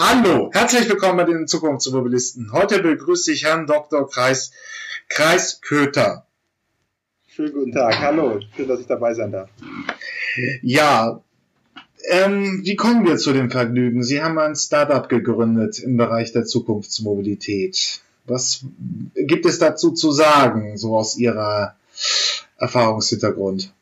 Hallo, herzlich willkommen bei den Zukunftsmobilisten. Heute begrüße ich Herrn Dr. Kreis, Kreis Köter. Schönen guten Tag, hallo, schön, dass ich dabei sein darf. Ja, ähm, wie kommen wir zu dem Vergnügen? Sie haben ein Startup gegründet im Bereich der Zukunftsmobilität. Was gibt es dazu zu sagen, so aus Ihrer Erfahrungshintergrund?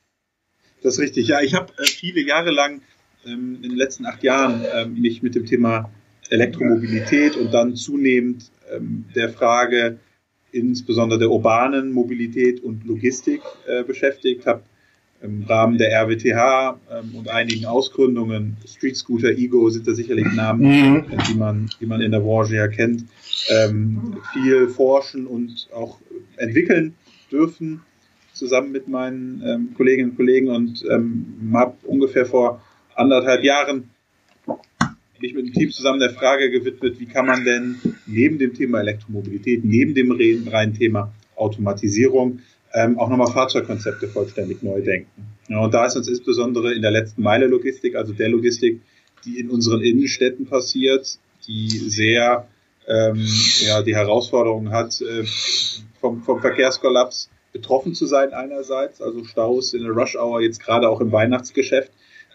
Das ist richtig. Ja, ich habe äh, viele Jahre lang ähm, in den letzten acht Jahren ähm, mich mit dem Thema Elektromobilität und dann zunehmend ähm, der Frage insbesondere der urbanen Mobilität und Logistik äh, beschäftigt, habe im Rahmen der RWTH ähm, und einigen Ausgründungen, Street Scooter, Ego sind da sicherlich Namen. Äh, die, man, die man in der Branche ja kennt, ähm, viel forschen und auch entwickeln dürfen, zusammen mit meinen ähm, Kolleginnen und Kollegen und ähm, habe ungefähr vor anderthalb Jahren mich mit dem Team zusammen der Frage gewidmet, wie kann man denn neben dem Thema Elektromobilität, neben dem reinen Thema Automatisierung ähm, auch nochmal Fahrzeugkonzepte vollständig neu denken. Ja, und da ist uns insbesondere in der letzten Meile Logistik, also der Logistik, die in unseren Innenstädten passiert, die sehr ähm, ja, die Herausforderung hat, äh, vom, vom Verkehrskollaps betroffen zu sein einerseits, also Staus in der Rush Hour, jetzt gerade auch im Weihnachtsgeschäft,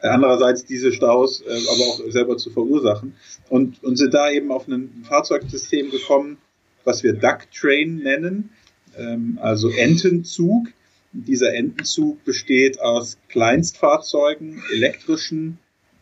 andererseits diese Staus äh, aber auch selber zu verursachen und, und sind da eben auf ein Fahrzeugsystem gekommen, was wir Duck Train nennen, ähm, also Entenzug. Dieser Entenzug besteht aus Kleinstfahrzeugen, elektrischen,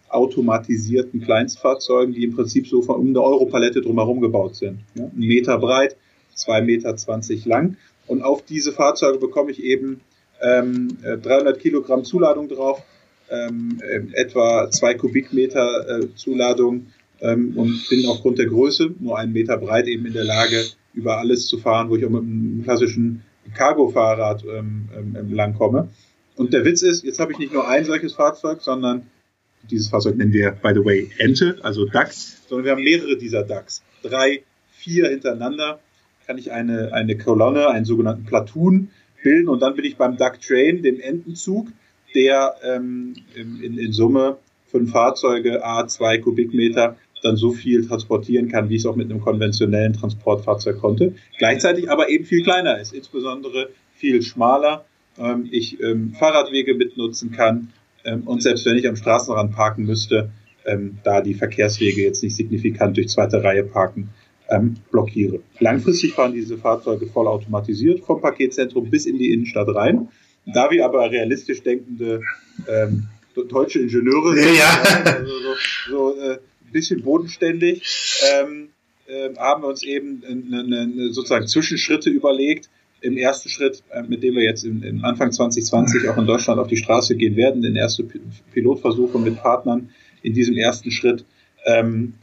automatisierten Kleinstfahrzeugen, die im Prinzip so von um eine Europalette drumherum gebaut sind. Ja? Ein Meter breit, zwei Meter zwanzig lang. Und auf diese Fahrzeuge bekomme ich eben ähm, 300 äh, Kilogramm Zuladung drauf ähm, ähm, etwa zwei Kubikmeter äh, Zuladung ähm, und bin aufgrund der Größe, nur einen Meter breit, eben in der Lage, über alles zu fahren, wo ich auch mit einem klassischen Cargo-Fahrrad ähm, ähm, langkomme. Und der Witz ist, jetzt habe ich nicht nur ein solches Fahrzeug, sondern dieses Fahrzeug nennen wir, by the way, Ente, also DAX, sondern wir haben mehrere dieser DAX. Drei, vier hintereinander kann ich eine, eine Kolonne, einen sogenannten Platoon bilden und dann bin ich beim Duck Train, dem Entenzug, der ähm, in, in Summe fünf Fahrzeuge, A, zwei Kubikmeter, dann so viel transportieren kann, wie es auch mit einem konventionellen Transportfahrzeug konnte. Gleichzeitig aber eben viel kleiner ist, insbesondere viel schmaler. Ähm, ich ähm, Fahrradwege mitnutzen kann ähm, und selbst wenn ich am Straßenrand parken müsste, ähm, da die Verkehrswege jetzt nicht signifikant durch zweite Reihe parken, ähm, blockiere. Langfristig fahren diese Fahrzeuge vollautomatisiert vom Paketzentrum bis in die Innenstadt rein. Da wir aber realistisch denkende ähm, deutsche Ingenieure sind, ja. also so, so äh, ein bisschen bodenständig, ähm, äh, haben wir uns eben eine, eine, sozusagen Zwischenschritte überlegt. Im ersten Schritt, äh, mit dem wir jetzt im, im, Anfang 2020 auch in Deutschland auf die Straße gehen werden, den ersten Pilotversuche mit Partnern in diesem ersten Schritt, ähm,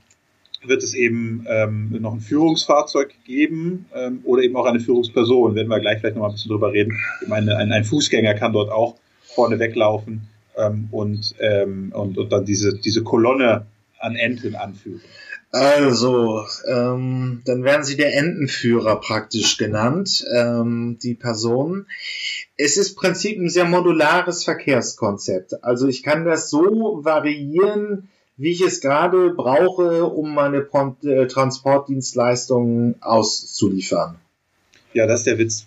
wird es eben ähm, noch ein Führungsfahrzeug geben ähm, oder eben auch eine Führungsperson. Werden wir gleich vielleicht noch ein bisschen drüber reden. Ich meine, ein, ein Fußgänger kann dort auch vorne weglaufen ähm, und, ähm, und, und dann diese, diese Kolonne an Enten anführen. Also, ähm, dann werden sie der Entenführer praktisch genannt, ähm, die Person. Es ist im Prinzip ein sehr modulares Verkehrskonzept. Also ich kann das so variieren, wie ich es gerade brauche, um meine äh, Transportdienstleistungen auszuliefern. Ja, das ist der Witz.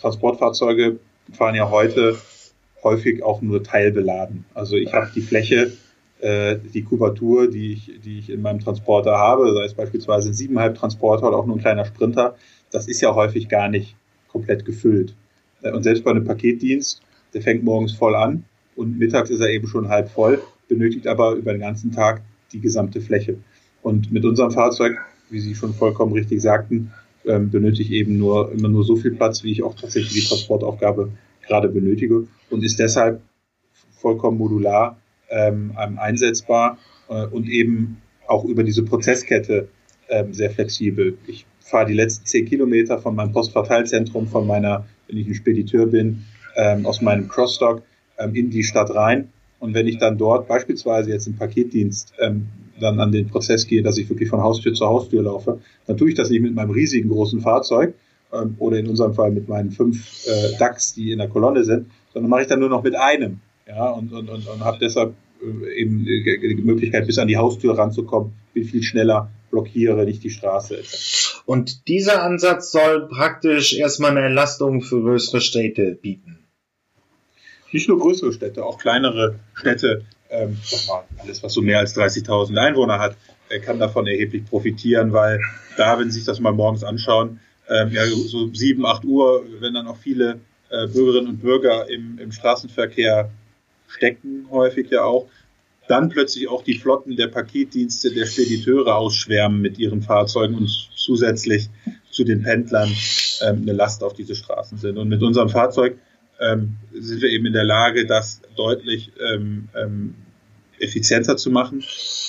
Transportfahrzeuge fahren ja heute häufig auch nur teilbeladen. Also ich habe die Fläche, äh, die Kubatur, die ich, die ich in meinem Transporter habe, sei es beispielsweise ein 7,5 Transporter oder auch nur ein kleiner Sprinter, das ist ja häufig gar nicht komplett gefüllt. Äh, und selbst bei einem Paketdienst, der fängt morgens voll an und mittags ist er eben schon halb voll benötigt aber über den ganzen Tag die gesamte Fläche. Und mit unserem Fahrzeug, wie Sie schon vollkommen richtig sagten, ähm, benötige ich eben nur immer nur so viel Platz, wie ich auch tatsächlich die Transportaufgabe gerade benötige und ist deshalb vollkommen modular ähm, einsetzbar äh, und eben auch über diese Prozesskette ähm, sehr flexibel. Ich fahre die letzten zehn Kilometer von meinem Postverteilzentrum, von meiner, wenn ich ein Spediteur bin, ähm, aus meinem Crossstock ähm, in die Stadt rein und wenn ich dann dort beispielsweise jetzt im Paketdienst ähm, dann an den Prozess gehe, dass ich wirklich von Haustür zu Haustür laufe, dann tue ich das nicht mit meinem riesigen großen Fahrzeug ähm, oder in unserem Fall mit meinen fünf äh, DAX, die in der Kolonne sind, sondern mache ich dann nur noch mit einem. Ja, und, und, und, und habe deshalb äh, eben die Möglichkeit, bis an die Haustür ranzukommen, bin viel schneller, blockiere nicht die Straße. Und dieser Ansatz soll praktisch erstmal eine Entlastung für größere Städte bieten. Nicht nur größere Städte, auch kleinere Städte, ähm, alles was so mehr als 30.000 Einwohner hat, äh, kann davon erheblich profitieren, weil da, wenn Sie sich das mal morgens anschauen, ähm, ja, so 7, 8 Uhr, wenn dann auch viele äh, Bürgerinnen und Bürger im, im Straßenverkehr stecken, häufig ja auch, dann plötzlich auch die Flotten der Paketdienste der Spediteure ausschwärmen mit ihren Fahrzeugen und zusätzlich zu den Pendlern ähm, eine Last auf diese Straßen sind. Und mit unserem Fahrzeug ähm, sind wir eben in der Lage, das deutlich ähm, ähm, effizienter zu machen,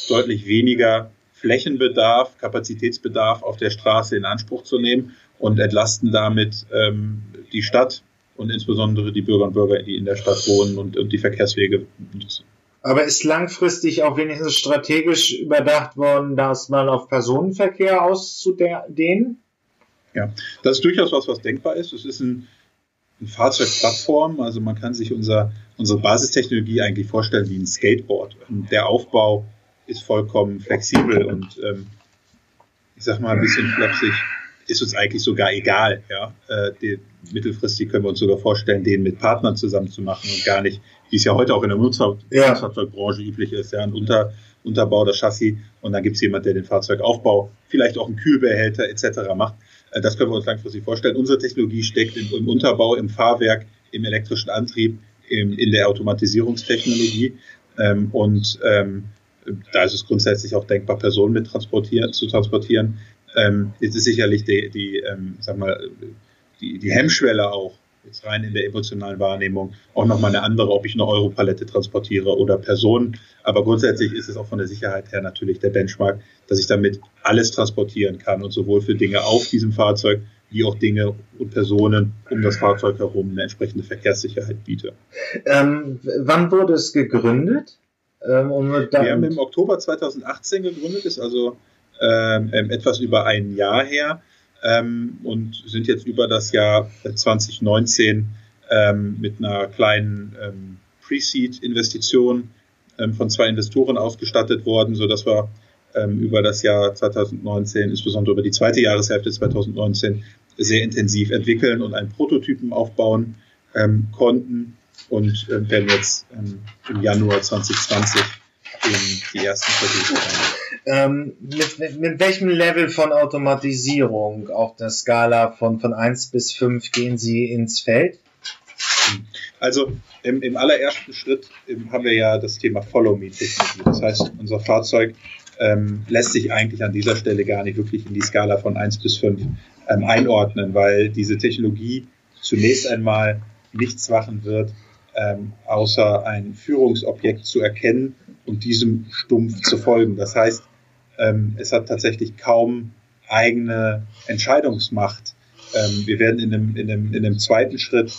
deutlich weniger Flächenbedarf, Kapazitätsbedarf auf der Straße in Anspruch zu nehmen und entlasten damit ähm, die Stadt und insbesondere die Bürger und Bürger, die in der Stadt wohnen und, und die Verkehrswege nutzen. Aber ist langfristig auch wenigstens strategisch überdacht worden, das mal auf Personenverkehr auszudehnen? Ja, das ist durchaus was, was denkbar ist. Es ist ein, Fahrzeugplattform, also man kann sich unser, unsere Basistechnologie eigentlich vorstellen wie ein Skateboard. Und der Aufbau ist vollkommen flexibel und ähm, ich sag mal ein bisschen flapsig, ist uns eigentlich sogar egal. Ja? Äh, die, mittelfristig können wir uns sogar vorstellen, den mit Partnern zusammen zu machen und gar nicht, wie es ja heute auch in der Nutzfahrzeugbranche ja. üblich ist, ja, ein Unter, Unterbau, das Chassis und dann gibt es jemand, der den Fahrzeugaufbau, vielleicht auch einen Kühlbehälter etc. macht. Äh, das können wir uns langfristig vorstellen. Unsere Technologie steckt im, Unterbau, im Fahrwerk, im elektrischen Antrieb, in der Automatisierungstechnologie ähm, und ähm, da ist es grundsätzlich auch denkbar, Personen mit transportieren, zu transportieren. Ähm, jetzt ist sicherlich die, die ähm, sag mal, die, die Hemmschwelle auch, jetzt rein in der emotionalen Wahrnehmung, auch nochmal eine andere, ob ich eine Europalette transportiere oder Personen. Aber grundsätzlich ist es auch von der Sicherheit her natürlich der Benchmark, dass ich damit alles transportieren kann und sowohl für Dinge auf diesem Fahrzeug wie auch Dinge und Personen um das Fahrzeug herum eine entsprechende Verkehrssicherheit biete. Ähm, wann wurde es gegründet? Ähm, Wir haben im Oktober 2018 gegründet, ist also ähm, etwas über ein Jahr her ähm, und sind jetzt über das Jahr 2019 ähm, mit einer kleinen ähm, Pre-Seed-Investition ähm, von zwei Investoren ausgestattet worden, so dass wir ähm, über das Jahr 2019, insbesondere über die zweite Jahreshälfte 2019, sehr intensiv entwickeln und einen Prototypen aufbauen ähm, konnten und werden jetzt im Januar 2020 in die ersten Versuche ähm, mit, mit, mit welchem Level von Automatisierung auf der Skala von, von 1 bis 5 gehen Sie ins Feld? Also im, im allerersten Schritt im, haben wir ja das Thema Follow-Me-Technologie. Das heißt, unser Fahrzeug ähm, lässt sich eigentlich an dieser Stelle gar nicht wirklich in die Skala von 1 bis 5 ähm, einordnen, weil diese Technologie zunächst einmal nichts machen wird, ähm, außer ein Führungsobjekt zu erkennen und diesem stumpf zu folgen. Das heißt, ähm, es hat tatsächlich kaum eigene Entscheidungsmacht. Ähm, wir werden in einem, in einem, in einem zweiten Schritt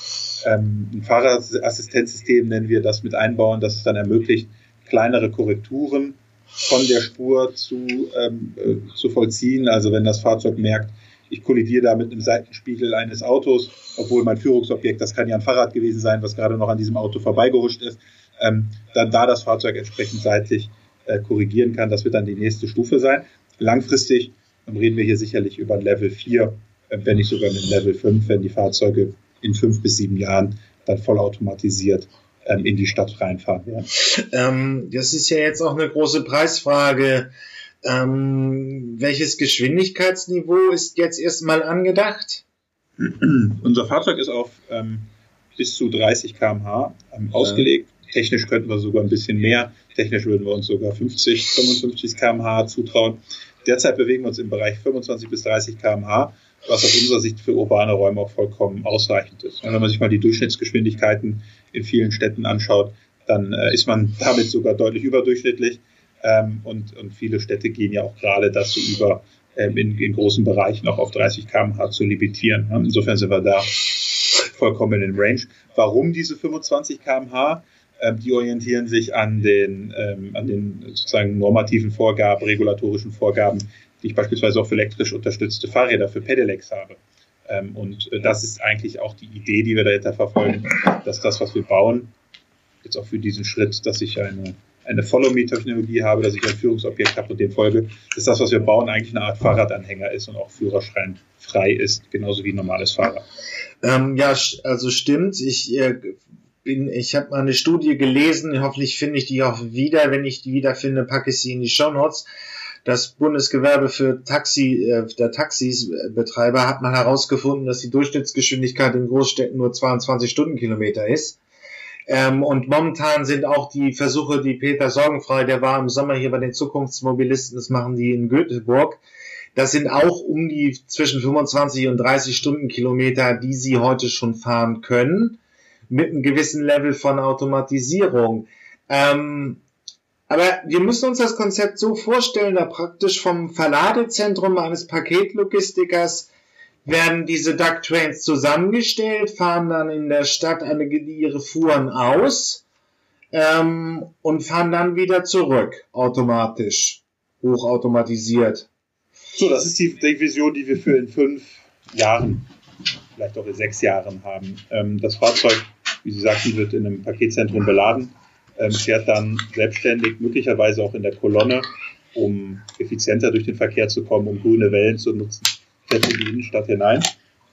ähm, ein Fahrerassistenzsystem, nennen wir das, mit einbauen, das es dann ermöglicht, kleinere Korrekturen von der Spur zu, ähm, äh, zu vollziehen. Also wenn das Fahrzeug merkt, ich kollidiere da mit einem Seitenspiegel eines Autos, obwohl mein Führungsobjekt, das kann ja ein Fahrrad gewesen sein, was gerade noch an diesem Auto vorbeigehuscht ist, ähm, dann da das Fahrzeug entsprechend seitlich äh, korrigieren kann. Das wird dann die nächste Stufe sein. Langfristig ähm, reden wir hier sicherlich über ein Level 4, äh, wenn nicht sogar mit Level 5, wenn die Fahrzeuge in fünf bis sieben Jahren dann vollautomatisiert ähm, in die Stadt reinfahren werden. Ähm, das ist ja jetzt auch eine große Preisfrage. Ähm, welches Geschwindigkeitsniveau ist jetzt erstmal angedacht? Unser Fahrzeug ist auf ähm, bis zu 30 km/h ähm, ausgelegt. Technisch könnten wir sogar ein bisschen mehr. Technisch würden wir uns sogar 50, 55 km/h zutrauen. Derzeit bewegen wir uns im Bereich 25 bis 30 km/h, was aus unserer Sicht für urbane Räume auch vollkommen ausreichend ist. Und wenn man sich mal die Durchschnittsgeschwindigkeiten in vielen Städten anschaut, dann äh, ist man damit sogar deutlich überdurchschnittlich. Ähm, und, und viele Städte gehen ja auch gerade dazu über, ähm, in, in großen Bereichen auch auf 30 km/h zu limitieren. Insofern sind wir da vollkommen in Range. Warum diese 25 km/h? Ähm, die orientieren sich an den, ähm, an den sozusagen normativen Vorgaben, regulatorischen Vorgaben, die ich beispielsweise auch für elektrisch unterstützte Fahrräder, für Pedelecs habe. Ähm, und äh, das ist eigentlich auch die Idee, die wir dahinter verfolgen, dass das, was wir bauen, jetzt auch für diesen Schritt, dass ich eine eine Follow-Me-Technologie habe, dass ich ein Führungsobjekt habe und dem folge, dass das, was wir bauen, eigentlich eine Art Fahrradanhänger ist und auch führerscheinfrei ist, genauso wie ein normales Fahrrad. Ähm, ja, also stimmt. Ich äh, bin, ich habe mal eine Studie gelesen, hoffentlich finde ich die auch wieder. Wenn ich die wiederfinde, packe ich sie in die Show Notes. Das Bundesgewerbe für Taxi, äh, der Taxisbetreiber hat mal herausgefunden, dass die Durchschnittsgeschwindigkeit in Großstädten nur 22 Stundenkilometer ist. Ähm, und momentan sind auch die Versuche, die Peter Sorgenfrei, der war im Sommer hier bei den Zukunftsmobilisten, das machen die in Göteborg. Das sind auch um die zwischen 25 und 30 Stundenkilometer, die sie heute schon fahren können, mit einem gewissen Level von Automatisierung. Ähm, aber wir müssen uns das Konzept so vorstellen, da praktisch vom Verladezentrum eines Paketlogistikers werden diese Duck Trains zusammengestellt, fahren dann in der Stadt eine, ihre Fuhren aus ähm, und fahren dann wieder zurück, automatisch, hochautomatisiert. So, das ist die, die Vision, die wir für in fünf Jahren, vielleicht auch in sechs Jahren haben. Ähm, das Fahrzeug, wie Sie sagten, wird in einem Paketzentrum beladen, ähm, fährt dann selbstständig, möglicherweise auch in der Kolonne, um effizienter durch den Verkehr zu kommen, um grüne Wellen zu nutzen fährt in die Innenstadt hinein.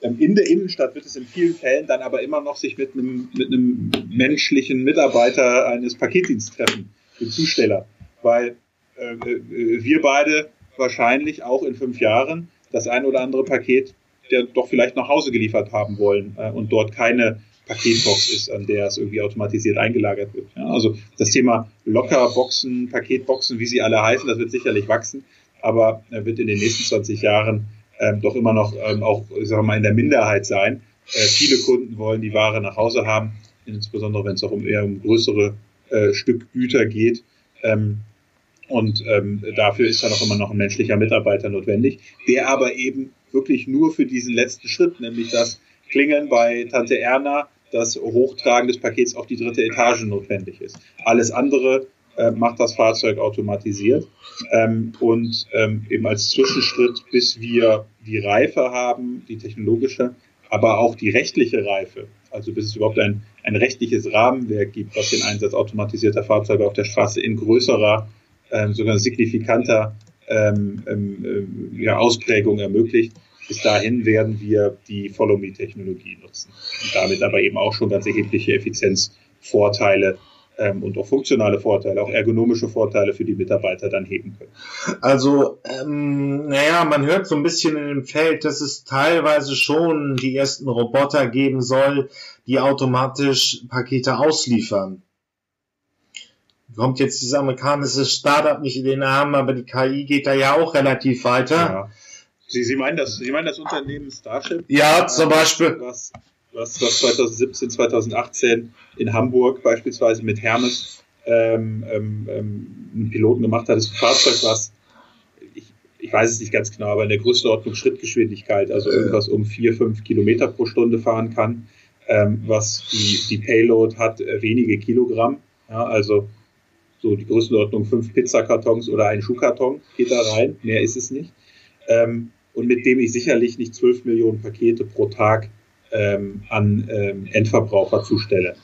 Ähm, in der Innenstadt wird es in vielen Fällen dann aber immer noch sich mit einem, mit einem menschlichen Mitarbeiter eines Paketdienstes treffen, dem Zusteller. Weil äh, äh, wir beide wahrscheinlich auch in fünf Jahren das ein oder andere Paket der doch vielleicht nach Hause geliefert haben wollen äh, und dort keine Paketbox ist, an der es irgendwie automatisiert eingelagert wird. Ja, also das Thema Lockerboxen, Paketboxen, wie sie alle heißen, das wird sicherlich wachsen, aber er wird in den nächsten 20 Jahren ähm, doch immer noch ähm, auch, sagen wir mal, in der Minderheit sein. Äh, viele Kunden wollen die Ware nach Hause haben, insbesondere wenn es auch um eher um größere äh, Stück Güter geht. Ähm, und ähm, dafür ist dann auch immer noch ein menschlicher Mitarbeiter notwendig, der aber eben wirklich nur für diesen letzten Schritt, nämlich das Klingeln bei Tante Erna, das Hochtragen des Pakets auf die dritte Etage notwendig ist. Alles andere äh, macht das Fahrzeug automatisiert. Ähm, und ähm, eben als Zwischenschritt, bis wir die Reife haben, die technologische, aber auch die rechtliche Reife, also bis es überhaupt ein, ein rechtliches Rahmenwerk gibt, was den Einsatz automatisierter Fahrzeuge auf der Straße in größerer, ähm, sogar signifikanter ähm, ähm, ja, Ausprägung ermöglicht. Bis dahin werden wir die Follow-Me-Technologie nutzen und damit aber eben auch schon ganz erhebliche Effizienzvorteile ähm, und auch funktionale Vorteile, auch ergonomische Vorteile für die Mitarbeiter dann heben können. Also, ähm, naja, man hört so ein bisschen in dem Feld, dass es teilweise schon die ersten Roboter geben soll, die automatisch Pakete ausliefern. Kommt jetzt dieses amerikanische Startup nicht in den Namen, aber die KI geht da ja auch relativ weiter. Ja. Sie, Sie, meinen das, Sie meinen das Unternehmen Starship? Ja, zum Beispiel. Was, was, was 2017, 2018 in Hamburg beispielsweise mit Hermes ähm, ähm, ähm, einen Piloten gemacht hat. Das ist ein Fahrzeug, was ich, ich weiß es nicht ganz genau, aber in der Größenordnung Schrittgeschwindigkeit, also irgendwas um vier, fünf Kilometer pro Stunde fahren kann, ähm, was die, die Payload hat, äh, wenige Kilogramm. Ja, also so die Größenordnung fünf Pizzakartons oder ein Schuhkarton geht da rein, mehr ist es nicht. Ähm, und mit dem ich sicherlich nicht zwölf Millionen Pakete pro Tag ähm, an ähm, Endverbraucher zustelle.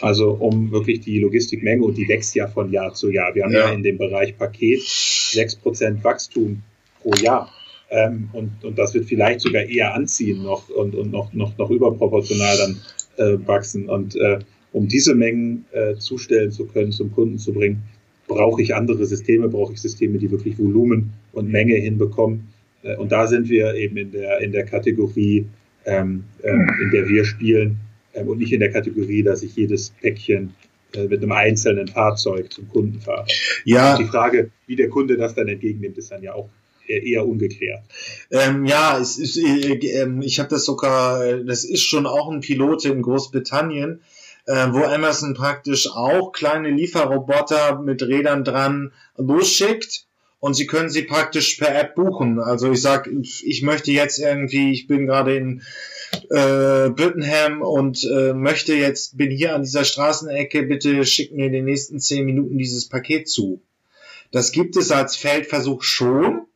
Also um wirklich die Logistikmenge und die wächst ja von Jahr zu Jahr. Wir haben ja, ja in dem Bereich Paket sechs Prozent Wachstum pro Jahr. Ähm, und, und das wird vielleicht sogar eher anziehen noch und, und noch, noch, noch überproportional dann äh, wachsen. Und äh, um diese Mengen äh, zustellen zu können, zum Kunden zu bringen, brauche ich andere Systeme, brauche ich Systeme, die wirklich Volumen und Menge hinbekommen. Äh, und da sind wir eben in der, in der Kategorie ähm, ähm, in der wir spielen ähm, und nicht in der Kategorie, dass ich jedes Päckchen äh, mit einem einzelnen Fahrzeug zum Kunden fahre. Ja. Und die Frage, wie der Kunde das dann entgegennimmt, ist dann ja auch eher ungeklärt. Ähm, ja, es ist, äh, äh, ich habe das sogar, das ist schon auch ein Pilot in Großbritannien, äh, wo Amazon praktisch auch kleine Lieferroboter mit Rädern dran losschickt und Sie können sie praktisch per App buchen. Also ich sag, ich möchte jetzt irgendwie, ich bin gerade in äh, Brittenham und äh, möchte jetzt, bin hier an dieser Straßenecke, bitte schick mir in den nächsten zehn Minuten dieses Paket zu. Das gibt es als Feldversuch schon.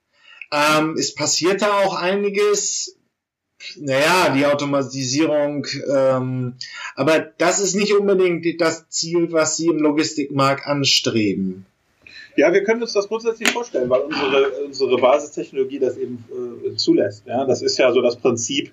Ähm, es passiert da auch einiges. naja, die Automatisierung, ähm, aber das ist nicht unbedingt das Ziel, was Sie im Logistikmarkt anstreben. Ja, wir können uns das grundsätzlich vorstellen, weil unsere, unsere Basistechnologie das eben äh, zulässt. Ja, das ist ja so das Prinzip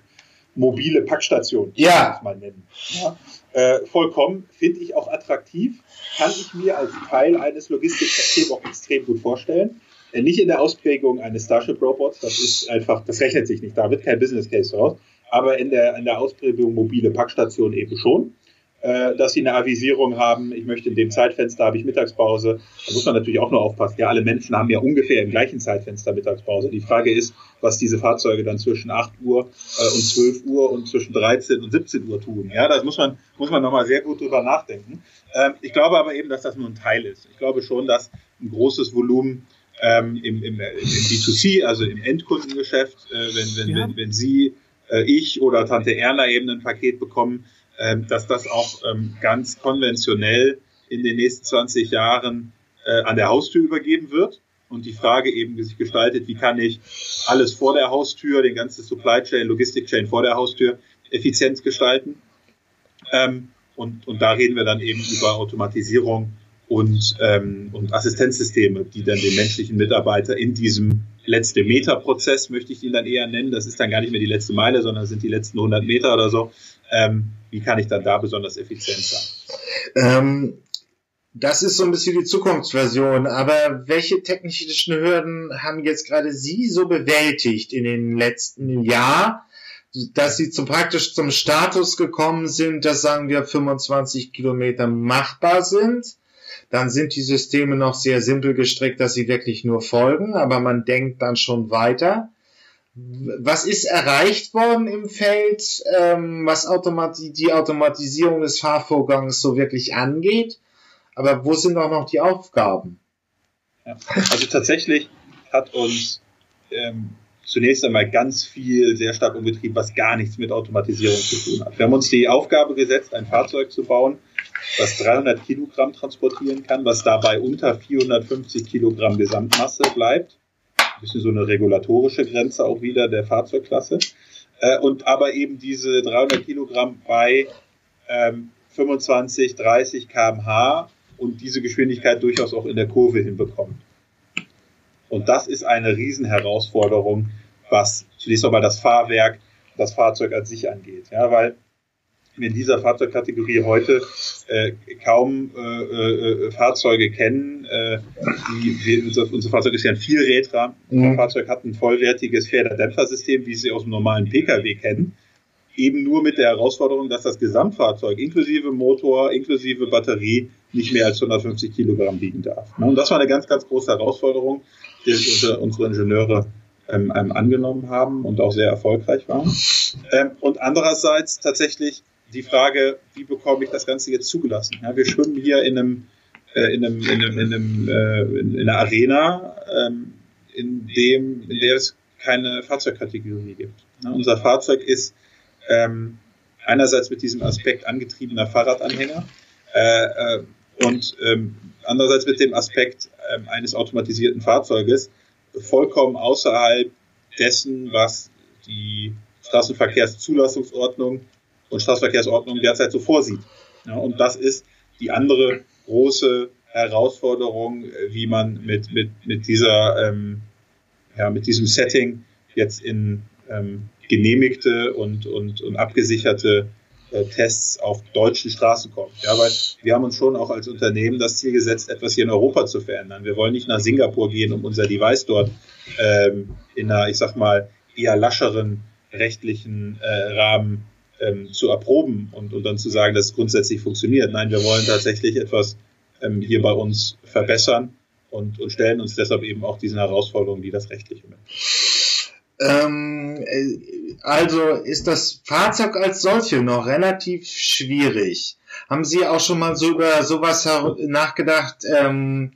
mobile Packstation, ja. mal nennen. Ja, äh, vollkommen, finde ich auch attraktiv, kann ich mir als Teil eines Logistiksystems auch extrem gut vorstellen. Äh, nicht in der Ausprägung eines Starship-Robots, das ist einfach, das rechnet sich nicht, da wird kein Business Case raus, aber in der, in der Ausprägung mobile Packstation eben schon äh, dass sie eine Avisierung haben, ich möchte in dem Zeitfenster, habe ich Mittagspause. Da muss man natürlich auch nur aufpassen. Ja, alle Menschen haben ja ungefähr im gleichen Zeitfenster Mittagspause. Die Frage ist, was diese Fahrzeuge dann zwischen 8 Uhr äh, und 12 Uhr und zwischen 13 und 17 Uhr tun. Ja, da muss man, muss man nochmal sehr gut drüber nachdenken. Ähm, ich glaube aber eben, dass das nur ein Teil ist. Ich glaube schon, dass ein großes Volumen ähm, im, im, im B2C, also im Endkundengeschäft, äh, wenn, wenn, ja. wenn, wenn Sie, äh, ich oder Tante Erna eben ein Paket bekommen, dass das auch ähm, ganz konventionell in den nächsten 20 Jahren äh, an der Haustür übergeben wird. Und die Frage eben sich gestaltet, wie kann ich alles vor der Haustür, den ganzen Supply Chain, Logistik Chain vor der Haustür effizient gestalten. Ähm, und, und da reden wir dann eben über Automatisierung und, ähm, und Assistenzsysteme, die dann den menschlichen Mitarbeiter in diesem letzte Meter-Prozess, möchte ich ihn dann eher nennen, das ist dann gar nicht mehr die letzte Meile, sondern sind die letzten 100 Meter oder so, ähm, wie kann ich dann da besonders effizient sein? Ähm, das ist so ein bisschen die Zukunftsversion, aber welche technischen Hürden haben jetzt gerade Sie so bewältigt in den letzten Jahr, dass Sie zum praktisch zum Status gekommen sind, dass sagen wir 25 Kilometer machbar sind? Dann sind die Systeme noch sehr simpel gestrickt, dass sie wirklich nur folgen, aber man denkt dann schon weiter was ist erreicht worden im Feld, ähm, was Automati die Automatisierung des Fahrvorgangs so wirklich angeht? Aber wo sind auch noch die Aufgaben? Ja. Also tatsächlich hat uns ähm, zunächst einmal ganz viel sehr stark umgetrieben, was gar nichts mit Automatisierung zu tun hat. Wir haben uns die Aufgabe gesetzt, ein Fahrzeug zu bauen, das 300 Kilogramm transportieren kann, was dabei unter 450 Kilogramm Gesamtmasse bleibt bisschen so eine regulatorische Grenze auch wieder der Fahrzeugklasse. Äh, und aber eben diese 300 Kilogramm bei ähm, 25, 30 kmh und diese Geschwindigkeit durchaus auch in der Kurve hinbekommen. Und das ist eine Riesenherausforderung, was zunächst einmal das Fahrwerk, das Fahrzeug an sich angeht. Ja, weil wir in dieser Fahrzeugkategorie heute äh, kaum äh, äh, Fahrzeuge kennen. Äh, die, wir, unser, unser Fahrzeug ist ja ein Vielrädler. Mhm. Unser Fahrzeug hat ein vollwertiges Federdämpfersystem, wie Sie aus dem normalen Pkw kennen. Eben nur mit der Herausforderung, dass das Gesamtfahrzeug inklusive Motor, inklusive Batterie nicht mehr als 150 Kilogramm wiegen darf. Und das war eine ganz, ganz große Herausforderung, die unsere, unsere Ingenieure ähm, angenommen haben und auch sehr erfolgreich waren. Ähm, und andererseits tatsächlich die Frage, wie bekomme ich das Ganze jetzt zugelassen? Ja, wir schwimmen hier in einem, äh, in einem, in einem, in, einem äh, in, einer Arena, ähm, in dem, in der es keine Fahrzeugkategorie gibt. Ja, unser Fahrzeug ist ähm, einerseits mit diesem Aspekt angetriebener Fahrradanhänger äh, äh, und ähm, andererseits mit dem Aspekt äh, eines automatisierten Fahrzeuges vollkommen außerhalb dessen, was die Straßenverkehrszulassungsordnung und Straßenverkehrsordnung derzeit so vorsieht. Ja, und das ist die andere große Herausforderung, wie man mit, mit, mit dieser, ähm, ja, mit diesem Setting jetzt in ähm, genehmigte und, und, und abgesicherte äh, Tests auf deutschen Straßen kommt. Ja, weil wir haben uns schon auch als Unternehmen das Ziel gesetzt, etwas hier in Europa zu verändern. Wir wollen nicht nach Singapur gehen, um unser Device dort ähm, in einer, ich sag mal, eher lascheren rechtlichen äh, Rahmen ähm, zu erproben und, und dann zu sagen, dass es grundsätzlich funktioniert. Nein, wir wollen tatsächlich etwas ähm, hier bei uns verbessern und, und stellen uns deshalb eben auch diesen Herausforderungen, die das Rechtliche mit. Ähm, äh, also ist das Fahrzeug als solche noch relativ schwierig. Haben Sie auch schon mal so über sowas nachgedacht, ähm,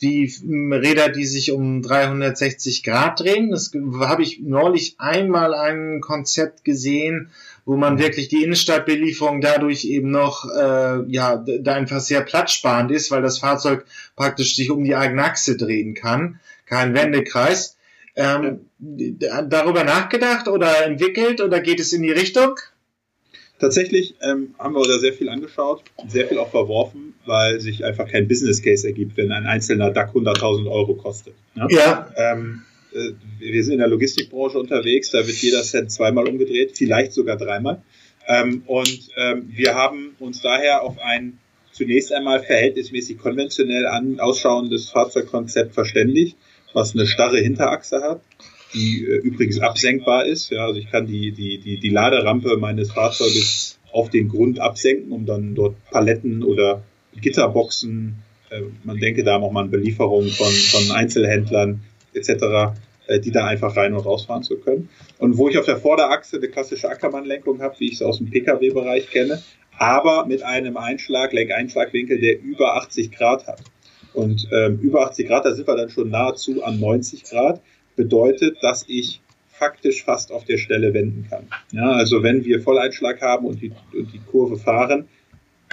wie Räder, die sich um 360 Grad drehen? Das habe ich neulich einmal ein Konzept gesehen, wo man wirklich die Innenstadtbelieferung dadurch eben noch, äh, ja, da einfach sehr platzsparend ist, weil das Fahrzeug praktisch sich um die eigene Achse drehen kann, kein Wendekreis. Ähm, darüber nachgedacht oder entwickelt oder geht es in die Richtung? Tatsächlich ähm, haben wir da sehr viel angeschaut, sehr viel auch verworfen, weil sich einfach kein Business Case ergibt, wenn ein einzelner DAC 100.000 Euro kostet. Ja. ja. Ähm, äh, wir sind in der Logistikbranche unterwegs, da wird jeder Cent zweimal umgedreht, vielleicht sogar dreimal. Ähm, und ähm, wir haben uns daher auf ein zunächst einmal verhältnismäßig konventionell an, ausschauendes Fahrzeugkonzept verständigt, was eine starre Hinterachse hat, die äh, übrigens absenkbar ist. Ja, also ich kann die, die, die, die Laderampe meines Fahrzeuges auf den Grund absenken, um dann dort Paletten oder Gitterboxen, äh, man denke da auch mal an Belieferungen von, von Einzelhändlern etc., äh, die da einfach rein und rausfahren zu können. Und wo ich auf der Vorderachse eine klassische Ackermannlenkung habe, wie ich es aus dem Pkw-Bereich kenne, aber mit einem Einschlag, Lenkeinschlagwinkel, der über 80 Grad hat. Und ähm, über 80 Grad, da sind wir dann schon nahezu an 90 Grad, bedeutet, dass ich faktisch fast auf der Stelle wenden kann. Ja, also wenn wir Volleinschlag haben und die, und die Kurve fahren,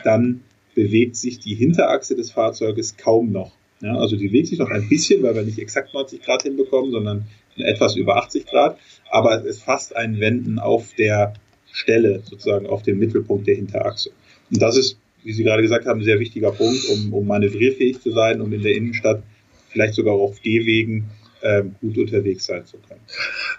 dann bewegt sich die Hinterachse des Fahrzeuges kaum noch. Ja, also die bewegt sich noch ein bisschen, weil wir nicht exakt 90 Grad hinbekommen, sondern etwas über 80 Grad. Aber es ist fast ein Wenden auf der Stelle, sozusagen auf dem Mittelpunkt der Hinterachse. Und das ist, wie Sie gerade gesagt haben, ein sehr wichtiger Punkt, um, um manövrierfähig zu sein und in der Innenstadt vielleicht sogar auf Gehwegen ähm, gut unterwegs sein zu können.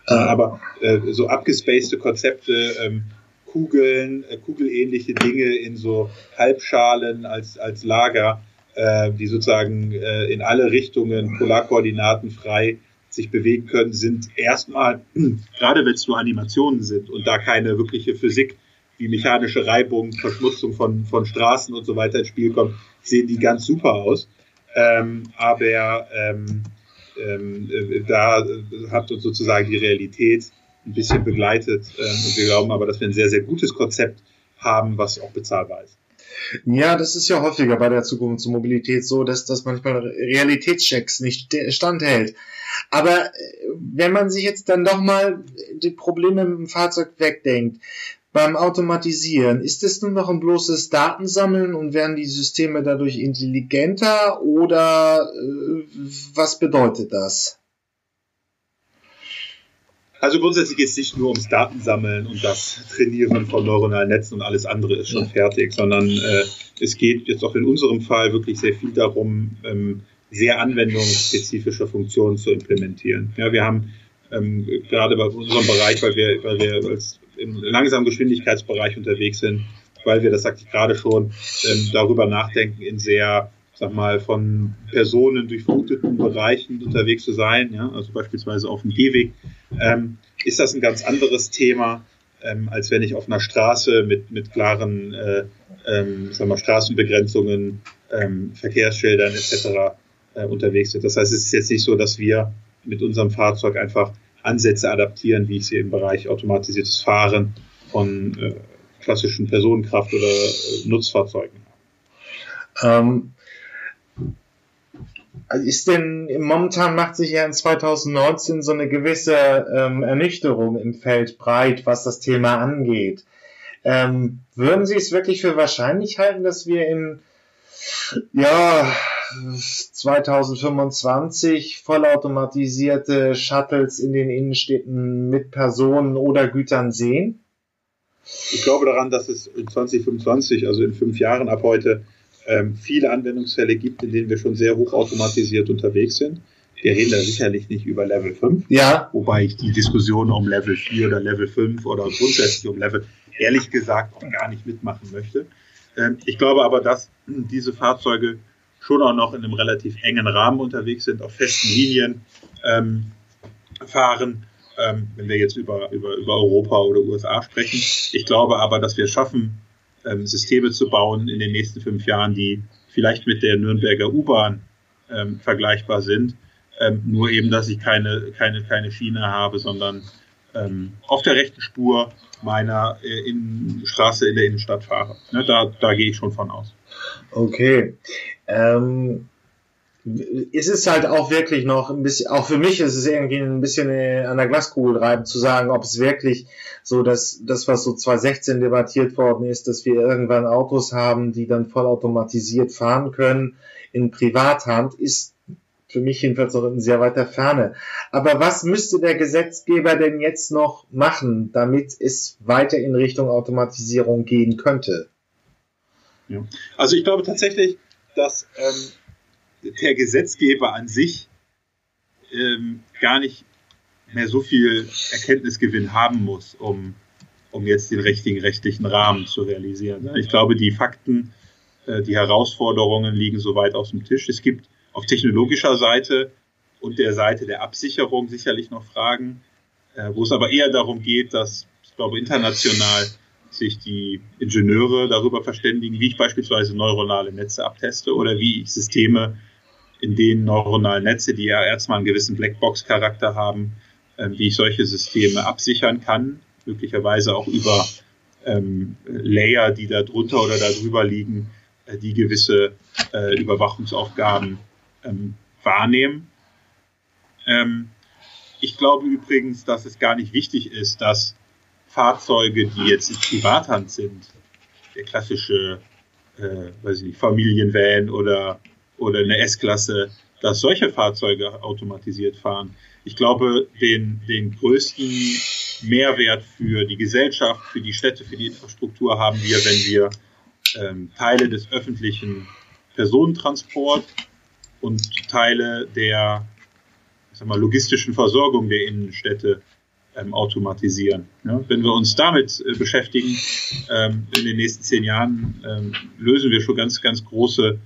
Äh, aber äh, so abgespacede Konzepte, ähm, Kugeln, äh, kugelähnliche Dinge in so Halbschalen als, als Lager, äh, die sozusagen äh, in alle Richtungen Polarkoordinaten frei sich bewegen können, sind erstmal, gerade wenn es nur Animationen sind und da keine wirkliche Physik wie mechanische Reibung, Verschmutzung von, von Straßen und so weiter ins Spiel kommt, sehen die ganz super aus. Ähm, aber ähm, ähm, äh, da hat uns sozusagen die Realität ein bisschen begleitet ähm, und wir glauben aber, dass wir ein sehr, sehr gutes Konzept haben, was auch bezahlbar ist. Ja, das ist ja häufiger bei der Zukunftsmobilität so, dass das manchmal Realitätschecks nicht standhält. Aber äh, wenn man sich jetzt dann doch mal die Probleme mit dem Fahrzeug wegdenkt, beim Automatisieren, ist es nur noch ein bloßes Datensammeln und werden die Systeme dadurch intelligenter oder äh, was bedeutet das? Also grundsätzlich geht es nicht nur ums Datensammeln und das Trainieren von neuronalen Netzen und alles andere ist schon ja. fertig, sondern äh, es geht jetzt auch in unserem Fall wirklich sehr viel darum, ähm, sehr anwendungsspezifische Funktionen zu implementieren. Ja, wir haben ähm, gerade bei unserem Bereich, weil wir, weil wir als im langsamen Geschwindigkeitsbereich unterwegs sind, weil wir, das sagte ich gerade schon, ähm, darüber nachdenken, in sehr, sag mal, von Personen durchfluteten Bereichen unterwegs zu sein, ja, also beispielsweise auf dem Gehweg, ähm, ist das ein ganz anderes Thema, ähm, als wenn ich auf einer Straße mit, mit klaren äh, ähm, sagen wir, Straßenbegrenzungen, ähm, Verkehrsschildern etc äh, unterwegs sind. Das heißt, es ist jetzt nicht so, dass wir mit unserem Fahrzeug einfach Ansätze adaptieren, wie ich sie im Bereich automatisiertes Fahren von äh, klassischen Personenkraft- oder äh, Nutzfahrzeugen. Ähm, ist denn momentan macht sich ja in 2019 so eine gewisse ähm, Ernüchterung im Feld breit, was das Thema angeht. Ähm, würden Sie es wirklich für wahrscheinlich halten, dass wir in ja 2025 vollautomatisierte Shuttles in den Innenstädten mit Personen oder Gütern sehen? Ich glaube daran, dass es in 2025, also in fünf Jahren ab heute, ähm, viele Anwendungsfälle gibt, in denen wir schon sehr hochautomatisiert unterwegs sind. Wir reden da sicherlich nicht über Level 5. Ja. Wobei ich die Diskussion um Level 4 oder Level 5 oder grundsätzlich um Level ehrlich gesagt auch gar nicht mitmachen möchte. Ähm, ich glaube aber, dass diese Fahrzeuge schon auch noch in einem relativ engen Rahmen unterwegs sind, auf festen Linien ähm, fahren, ähm, wenn wir jetzt über, über, über Europa oder USA sprechen. Ich glaube aber, dass wir schaffen, ähm, Systeme zu bauen in den nächsten fünf Jahren, die vielleicht mit der Nürnberger U-Bahn ähm, vergleichbar sind. Ähm, nur eben, dass ich keine, keine, keine Schiene habe, sondern ähm, auf der rechten Spur meiner äh, in Straße in der Innenstadt fahre. Ne, da, da gehe ich schon von aus. Okay. Ähm, es ist halt auch wirklich noch ein bisschen, auch für mich ist es irgendwie ein bisschen an der Glaskugel reiben zu sagen, ob es wirklich so, dass das, was so 2016 debattiert worden ist, dass wir irgendwann Autos haben, die dann vollautomatisiert fahren können in Privathand, ist für mich jedenfalls noch in sehr weiter Ferne. Aber was müsste der Gesetzgeber denn jetzt noch machen, damit es weiter in Richtung Automatisierung gehen könnte? Ja. Also ich glaube tatsächlich, dass ähm, der Gesetzgeber an sich ähm, gar nicht mehr so viel Erkenntnisgewinn haben muss, um, um jetzt den richtigen rechtlichen Rahmen zu realisieren. Ich glaube, die Fakten, äh, die Herausforderungen liegen so weit auf dem Tisch. Es gibt auf technologischer Seite und der Seite der Absicherung sicherlich noch Fragen, äh, wo es aber eher darum geht, dass, ich glaube, international sich die Ingenieure darüber verständigen, wie ich beispielsweise neuronale Netze abteste oder wie ich Systeme, in denen neuronale Netze, die ja erstmal einen gewissen Blackbox-Charakter haben, äh, wie ich solche Systeme absichern kann, möglicherweise auch über ähm, Layer, die da drunter oder da drüber liegen, äh, die gewisse äh, Überwachungsaufgaben ähm, wahrnehmen. Ähm, ich glaube übrigens, dass es gar nicht wichtig ist, dass Fahrzeuge, die jetzt in Privathand sind, der klassische, äh, weiß ich nicht, Familienvan oder, oder eine S-Klasse, dass solche Fahrzeuge automatisiert fahren. Ich glaube, den, den größten Mehrwert für die Gesellschaft, für die Städte, für die Infrastruktur haben wir, wenn wir ähm, Teile des öffentlichen Personentransports und Teile der ich sag mal, logistischen Versorgung der Innenstädte ähm, automatisieren. Ja, wenn wir uns damit äh, beschäftigen, ähm, in den nächsten zehn Jahren ähm, lösen wir schon ganz, ganz große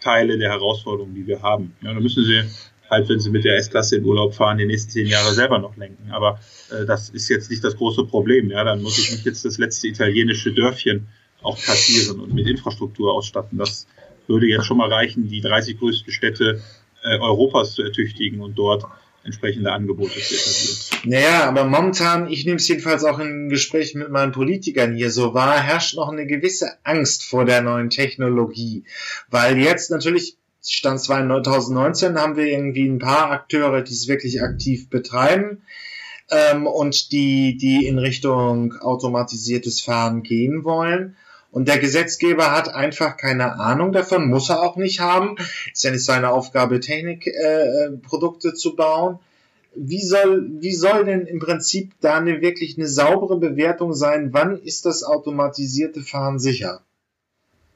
Teile der Herausforderungen, die wir haben. Ja, da müssen Sie halt, wenn Sie mit der S-Klasse in Urlaub fahren, die nächsten zehn Jahre selber noch lenken. Aber äh, das ist jetzt nicht das große Problem. Ja, dann muss ich nicht jetzt das letzte italienische Dörfchen auch kassieren und mit Infrastruktur ausstatten. Das würde jetzt schon mal reichen, die 30 größten Städte äh, Europas zu ertüchtigen und dort entsprechende Angebote zu etablieren. Naja, aber momentan, ich nehme es jedenfalls auch in Gesprächen mit meinen Politikern hier so wahr, herrscht noch eine gewisse Angst vor der neuen Technologie. Weil jetzt natürlich, Stand 2019, haben wir irgendwie ein paar Akteure, die es wirklich aktiv betreiben ähm, und die, die in Richtung automatisiertes Fahren gehen wollen. Und der Gesetzgeber hat einfach keine Ahnung davon, muss er auch nicht haben. Ist ja nicht seine Aufgabe, Technikprodukte äh, zu bauen. Wie soll, wie soll denn im Prinzip da eine wirklich eine saubere Bewertung sein? Wann ist das automatisierte Fahren sicher?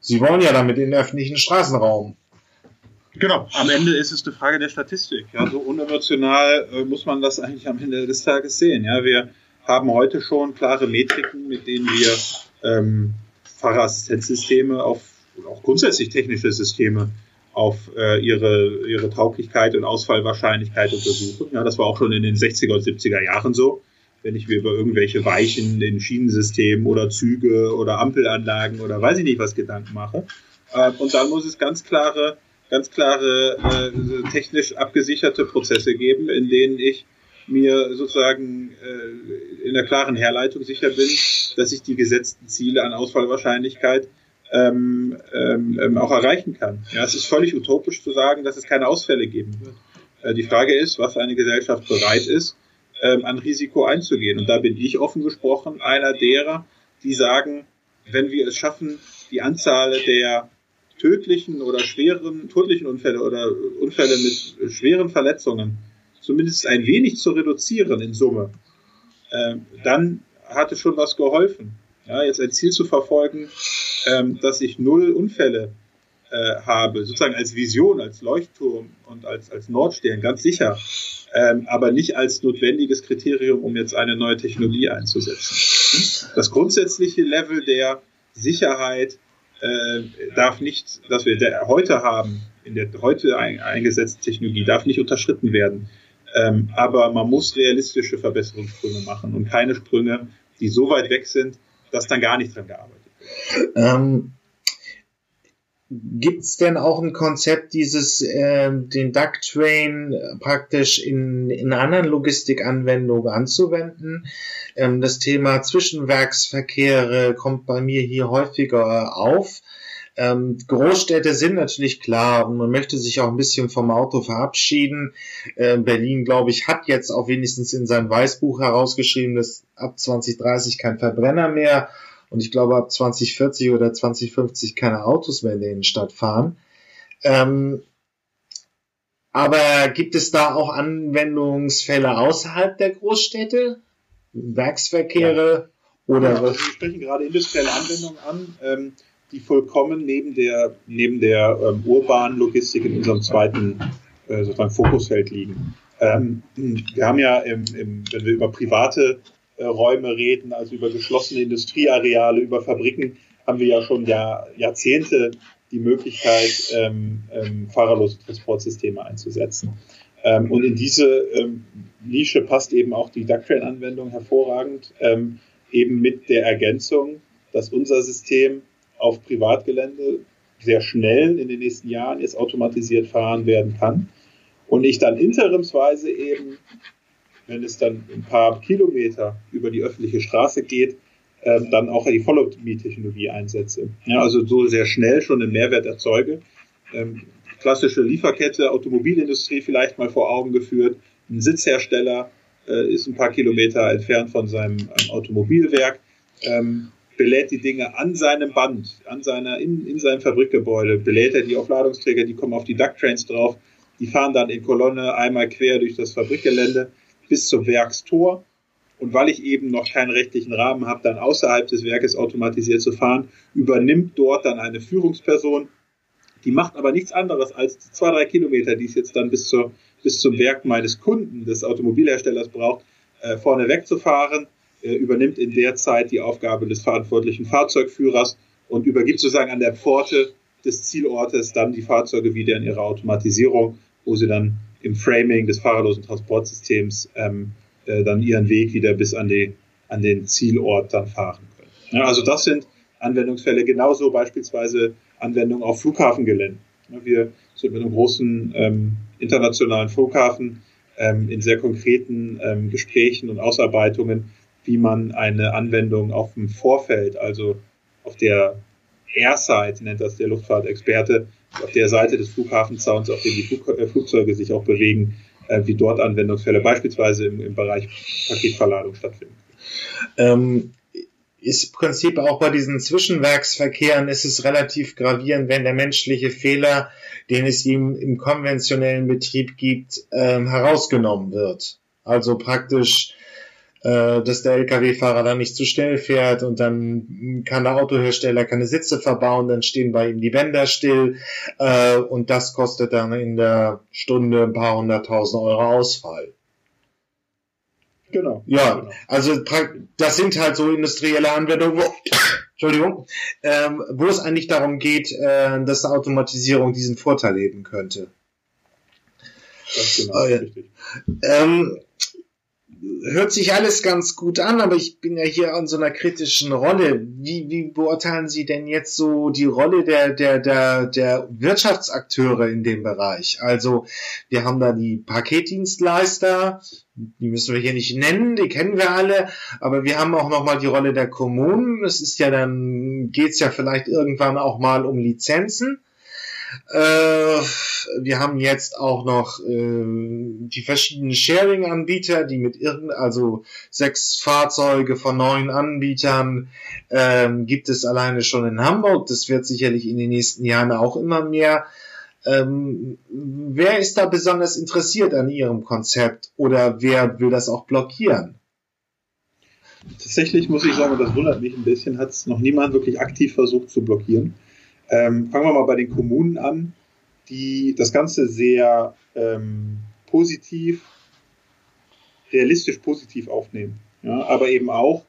Sie wollen ja damit in den öffentlichen Straßenraum. Genau, am Ende ist es eine Frage der Statistik. Ja, so unemotional äh, muss man das eigentlich am Ende des Tages sehen. Ja, wir haben heute schon klare Metriken, mit denen wir ähm, Fahrerassistenzsysteme auf, auch grundsätzlich technische Systeme auf äh, ihre, ihre Tauglichkeit und Ausfallwahrscheinlichkeit untersuchen. Ja, das war auch schon in den 60er und 70er Jahren so. Wenn ich mir über irgendwelche Weichen in Schienensystemen oder Züge oder Ampelanlagen oder weiß ich nicht was Gedanken mache. Äh, und dann muss es ganz klare, ganz klare äh, technisch abgesicherte Prozesse geben, in denen ich mir sozusagen äh, in der klaren Herleitung sicher bin, dass ich die gesetzten Ziele an Ausfallwahrscheinlichkeit ähm, ähm, ähm, auch erreichen kann. Ja, es ist völlig utopisch zu sagen, dass es keine Ausfälle geben wird. Äh, die Frage ist, was eine Gesellschaft bereit ist, ähm, an Risiko einzugehen. Und da bin ich offen gesprochen einer derer, die sagen, wenn wir es schaffen, die Anzahl der tödlichen oder schweren, tödlichen Unfälle oder Unfälle mit schweren Verletzungen zumindest ein wenig zu reduzieren in Summe, äh, dann hat es schon was geholfen. Ja, jetzt ein Ziel zu verfolgen, ähm, dass ich null Unfälle äh, habe, sozusagen als Vision, als Leuchtturm und als, als Nordstern, ganz sicher, ähm, aber nicht als notwendiges Kriterium, um jetzt eine neue Technologie einzusetzen. Das grundsätzliche Level der Sicherheit äh, darf nicht, das wir heute haben, in der heute ein, eingesetzten Technologie, darf nicht unterschritten werden. Ähm, aber man muss realistische Verbesserungssprünge machen und keine Sprünge, die so weit weg sind, dass dann gar nicht dran gearbeitet wird. Ähm, Gibt es denn auch ein Konzept, dieses äh, den Duck Train praktisch in, in anderen Logistikanwendungen anzuwenden? Ähm, das Thema Zwischenwerksverkehre kommt bei mir hier häufiger auf. Ähm, Großstädte sind natürlich klar und man möchte sich auch ein bisschen vom Auto verabschieden. Äh, Berlin, glaube ich, hat jetzt auch wenigstens in seinem Weißbuch herausgeschrieben, dass ab 2030 kein Verbrenner mehr und ich glaube ab 2040 oder 2050 keine Autos mehr in der Innenstadt fahren. Ähm, Aber gibt es da auch Anwendungsfälle außerhalb der Großstädte? Werksverkehre ja. oder ja, also wir sprechen gerade industrielle Anwendungen an, ähm, die vollkommen neben der, neben der ähm, urbanen Logistik in unserem zweiten äh, sozusagen Fokusfeld liegen. Ähm, wir haben ja, im, im, wenn wir über private äh, Räume reden, also über geschlossene Industrieareale, über Fabriken, haben wir ja schon Jahr, Jahrzehnte die Möglichkeit, ähm, ähm, fahrerlose Transportsysteme einzusetzen. Ähm, und in diese ähm, Nische passt eben auch die Ducktrain-Anwendung hervorragend, ähm, eben mit der Ergänzung, dass unser System auf Privatgelände sehr schnell in den nächsten Jahren jetzt automatisiert fahren werden kann und ich dann interimsweise eben, wenn es dann ein paar Kilometer über die öffentliche Straße geht, ähm, dann auch die Vollautomie-Technologie einsetze. Ja, also so sehr schnell schon einen Mehrwert erzeuge. Ähm, klassische Lieferkette, Automobilindustrie vielleicht mal vor Augen geführt. Ein Sitzhersteller äh, ist ein paar Kilometer entfernt von seinem ähm, Automobilwerk, ähm, belädt die Dinge an seinem Band, an seiner, in, in seinem Fabrikgebäude, belädt er die auf Ladungsträger, die kommen auf die Ducktrains drauf, die fahren dann in Kolonne einmal quer durch das Fabrikgelände bis zum Werkstor und weil ich eben noch keinen rechtlichen Rahmen habe, dann außerhalb des Werkes automatisiert zu fahren, übernimmt dort dann eine Führungsperson. Die macht aber nichts anderes als die zwei, drei Kilometer, die es jetzt dann bis, zur, bis zum Werk meines Kunden, des Automobilherstellers braucht, äh, vorne wegzufahren, übernimmt in der Zeit die Aufgabe des verantwortlichen Fahrzeugführers und übergibt sozusagen an der Pforte des Zielortes dann die Fahrzeuge wieder in ihre Automatisierung, wo sie dann im Framing des fahrerlosen Transportsystems ähm, äh, dann ihren Weg wieder bis an, die, an den Zielort dann fahren können. Ja, also das sind Anwendungsfälle, genauso beispielsweise Anwendungen auf Flughafengeländen. Ja, wir sind mit einem großen ähm, internationalen Flughafen ähm, in sehr konkreten ähm, Gesprächen und Ausarbeitungen, wie man eine Anwendung auf dem Vorfeld, also auf der Airside, nennt das der Luftfahrtexperte, auf der Seite des Flughafenzauns, auf dem die Flug, äh, Flugzeuge sich auch bewegen, äh, wie dort Anwendungsfälle beispielsweise im, im Bereich Paketverladung stattfinden. Ähm, ist im Prinzip auch bei diesen Zwischenwerksverkehren ist es relativ gravierend, wenn der menschliche Fehler, den es ihm im konventionellen Betrieb gibt, ähm, herausgenommen wird. Also praktisch äh, dass der Lkw-Fahrer dann nicht zu schnell fährt und dann kann der Autohersteller keine Sitze verbauen, dann stehen bei ihm die Bänder still äh, und das kostet dann in der Stunde ein paar hunderttausend Euro Ausfall. Genau. Ja, genau. also das sind halt so industrielle Anwendungen, wo, Entschuldigung, ähm, wo es eigentlich darum geht, äh, dass Automatisierung diesen Vorteil eben könnte. Ganz genau, äh, richtig. Ähm, hört sich alles ganz gut an, aber ich bin ja hier an so einer kritischen Rolle. Wie, wie beurteilen Sie denn jetzt so die Rolle der, der, der, der Wirtschaftsakteure in dem Bereich? Also wir haben da die Paketdienstleister, die müssen wir hier nicht nennen, die kennen wir alle, aber wir haben auch nochmal die Rolle der Kommunen. Es ist ja dann, geht's ja vielleicht irgendwann auch mal um Lizenzen. Äh, wir haben jetzt auch noch äh, die verschiedenen Sharing-Anbieter, die mit irgend, also sechs Fahrzeuge von neun Anbietern ähm, gibt es alleine schon in Hamburg. Das wird sicherlich in den nächsten Jahren auch immer mehr. Ähm, wer ist da besonders interessiert an Ihrem Konzept oder wer will das auch blockieren? Tatsächlich muss ich sagen, das wundert mich ein bisschen, hat es noch niemand wirklich aktiv versucht zu blockieren. Ähm, fangen wir mal bei den Kommunen an, die das Ganze sehr ähm, positiv, realistisch positiv aufnehmen. Ja, aber eben auch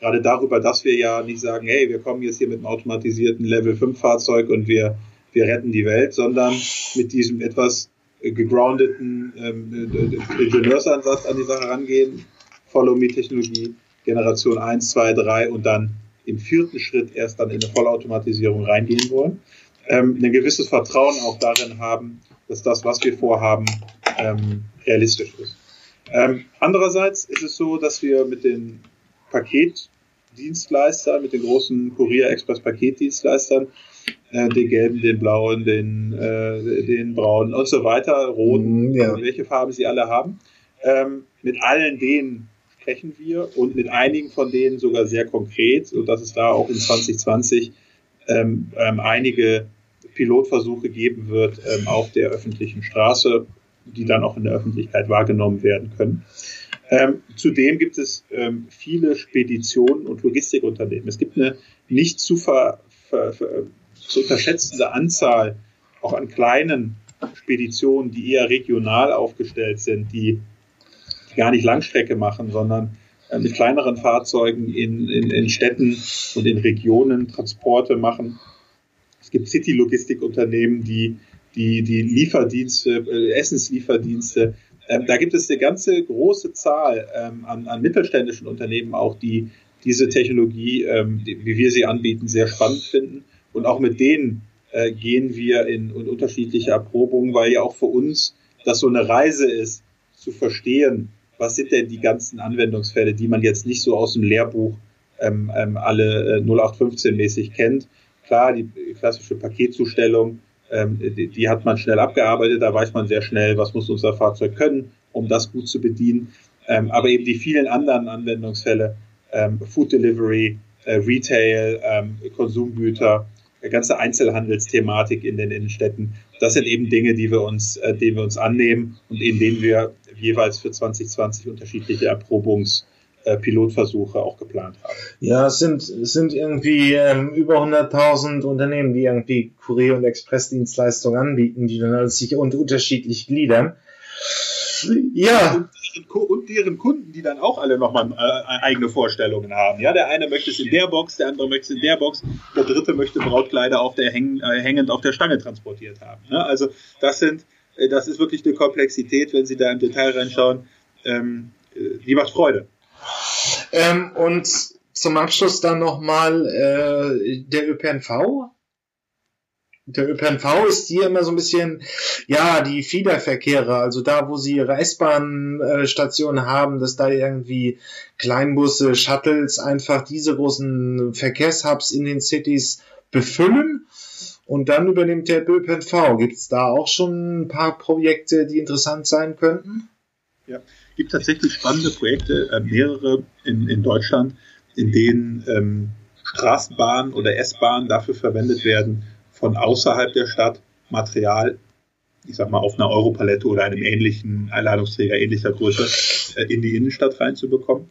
gerade darüber, dass wir ja nicht sagen, hey, wir kommen jetzt hier mit einem automatisierten Level 5 Fahrzeug und wir, wir retten die Welt, sondern mit diesem etwas gegroundeten ähm, Ingenieursansatz an die Sache rangehen, Follow-Me-Technologie, Generation 1, 2, 3 und dann im vierten Schritt erst dann in eine Vollautomatisierung reingehen wollen, ähm, ein gewisses Vertrauen auch darin haben, dass das, was wir vorhaben, ähm, realistisch ist. Ähm, andererseits ist es so, dass wir mit den Paketdienstleistern, mit den großen Kurier-Express-Paketdienstleistern, äh, den gelben, den blauen, den, äh, den braunen und so weiter, roten, mm, ja. welche Farben sie alle haben, ähm, mit allen denen sprechen wir und mit einigen von denen sogar sehr konkret, sodass es da auch in 2020 ähm, ähm, einige Pilotversuche geben wird ähm, auf der öffentlichen Straße, die dann auch in der Öffentlichkeit wahrgenommen werden können. Ähm, zudem gibt es ähm, viele Speditionen und Logistikunternehmen. Es gibt eine nicht zu, ver, ver, ver, zu unterschätzende Anzahl auch an kleinen Speditionen, die eher regional aufgestellt sind, die, die gar nicht Langstrecke machen, sondern äh, mit kleineren Fahrzeugen in, in, in Städten und in Regionen Transporte machen. Es gibt City-Logistikunternehmen, die, die, die Lieferdienste, äh, Essenslieferdienste, ähm, da gibt es eine ganze große Zahl ähm, an, an mittelständischen Unternehmen auch, die diese Technologie, ähm, die, wie wir sie anbieten, sehr spannend finden. Und auch mit denen äh, gehen wir in, in unterschiedliche Erprobungen, weil ja auch für uns das so eine Reise ist, zu verstehen, was sind denn die ganzen Anwendungsfälle, die man jetzt nicht so aus dem Lehrbuch ähm, ähm, alle äh, 0815-mäßig kennt. Klar, die klassische Paketzustellung, ähm, die, die, hat man schnell abgearbeitet, da weiß man sehr schnell, was muss unser Fahrzeug können, um das gut zu bedienen. Ähm, aber eben die vielen anderen Anwendungsfälle, ähm, Food Delivery, äh, Retail, ähm, Konsumgüter, ganze Einzelhandelsthematik in den Innenstädten, das sind eben Dinge, die wir uns, äh, denen wir uns annehmen und in denen wir jeweils für 2020 unterschiedliche Erprobungs- äh, Pilotversuche auch geplant haben. Ja, es sind, es sind irgendwie ähm, über 100.000 Unternehmen, die irgendwie Kurier- und Expressdienstleistungen anbieten, die dann sich unter unterschiedlich gliedern. Ja. Und deren Kunden, die dann auch alle nochmal äh, eigene Vorstellungen haben. Ja, der eine möchte es in der Box, der andere möchte es in der Box, der dritte möchte Brautkleider auf der häng, äh, hängend auf der Stange transportiert haben. Ja, also das sind, das ist wirklich eine Komplexität, wenn Sie da im Detail reinschauen. Ähm, äh, die macht Freude. Ähm, und zum Abschluss dann nochmal äh, der ÖPNV. Der ÖPNV ist hier immer so ein bisschen, ja, die Fiederverkehre, also da, wo sie ihre S-Bahn-Stationen haben, dass da irgendwie Kleinbusse, Shuttles einfach diese großen Verkehrshubs in den Cities befüllen. Und dann übernimmt der ÖPNV. Gibt es da auch schon ein paar Projekte, die interessant sein könnten? Ja, gibt tatsächlich spannende Projekte, äh, mehrere in, in Deutschland, in denen ähm, Straßenbahnen oder S-Bahnen dafür verwendet werden, von außerhalb der Stadt Material, ich sag mal, auf einer Europalette oder einem ähnlichen Einladungsträger ähnlicher Größe äh, in die Innenstadt reinzubekommen.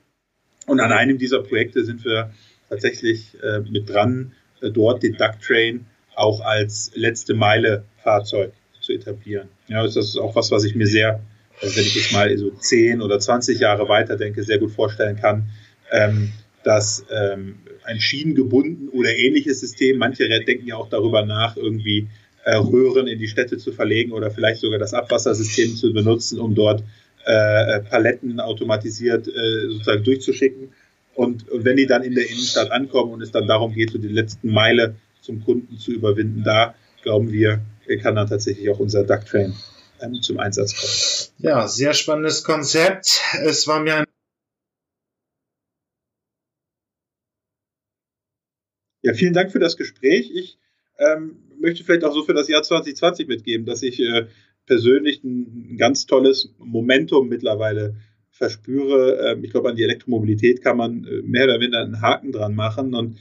Und an einem dieser Projekte sind wir tatsächlich äh, mit dran, äh, dort den Duck Train auch als letzte Meile Fahrzeug zu etablieren. Ja, das ist auch was, was ich mir sehr also wenn ich jetzt mal so 10 oder 20 Jahre weiter denke, sehr gut vorstellen kann, ähm, dass ähm, ein schienengebunden oder ähnliches System, manche denken ja auch darüber nach, irgendwie äh, Röhren in die Städte zu verlegen oder vielleicht sogar das Abwassersystem zu benutzen, um dort äh, Paletten automatisiert äh, sozusagen durchzuschicken. Und, und wenn die dann in der Innenstadt ankommen und es dann darum geht, so die letzten Meile zum Kunden zu überwinden, da glauben wir, kann dann tatsächlich auch unser Duck Train ähm, zum Einsatz kommen. Ja, sehr spannendes Konzept. Es war mir ein Ja, vielen Dank für das Gespräch. Ich ähm, möchte vielleicht auch so für das Jahr 2020 mitgeben, dass ich äh, persönlich ein, ein, ganz tolles Momentum mittlerweile verspüre. Ähm, ich glaube, an die Elektromobilität kann man äh, mehr oder weniger einen Haken dran machen. Und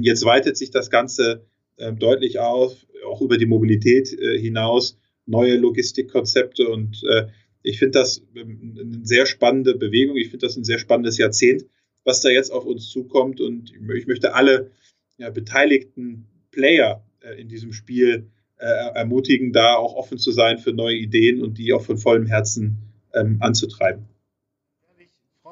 jetzt weitet sich das Ganze ähm, deutlich auf, auch über die Mobilität äh, hinaus neue Logistikkonzepte und äh, ich finde das ähm, eine sehr spannende Bewegung. Ich finde das ein sehr spannendes Jahrzehnt, was da jetzt auf uns zukommt und ich möchte alle ja, beteiligten Player äh, in diesem Spiel ermutigen, da auch offen zu sein für neue Ideen und die auch von vollem Herzen ähm, anzutreiben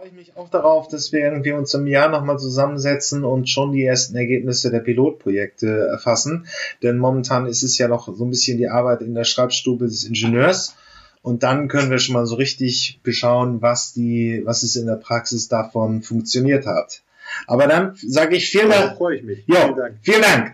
freue ich mich auch darauf, dass wir irgendwie uns im Jahr nochmal zusammensetzen und schon die ersten Ergebnisse der Pilotprojekte erfassen. Denn momentan ist es ja noch so ein bisschen die Arbeit in der Schreibstube des Ingenieurs. Und dann können wir schon mal so richtig beschauen, was die, was es in der Praxis davon funktioniert hat. Aber dann sage ich vielen Dank. freue ich mich. Ja, vielen Dank. Vielen Dank.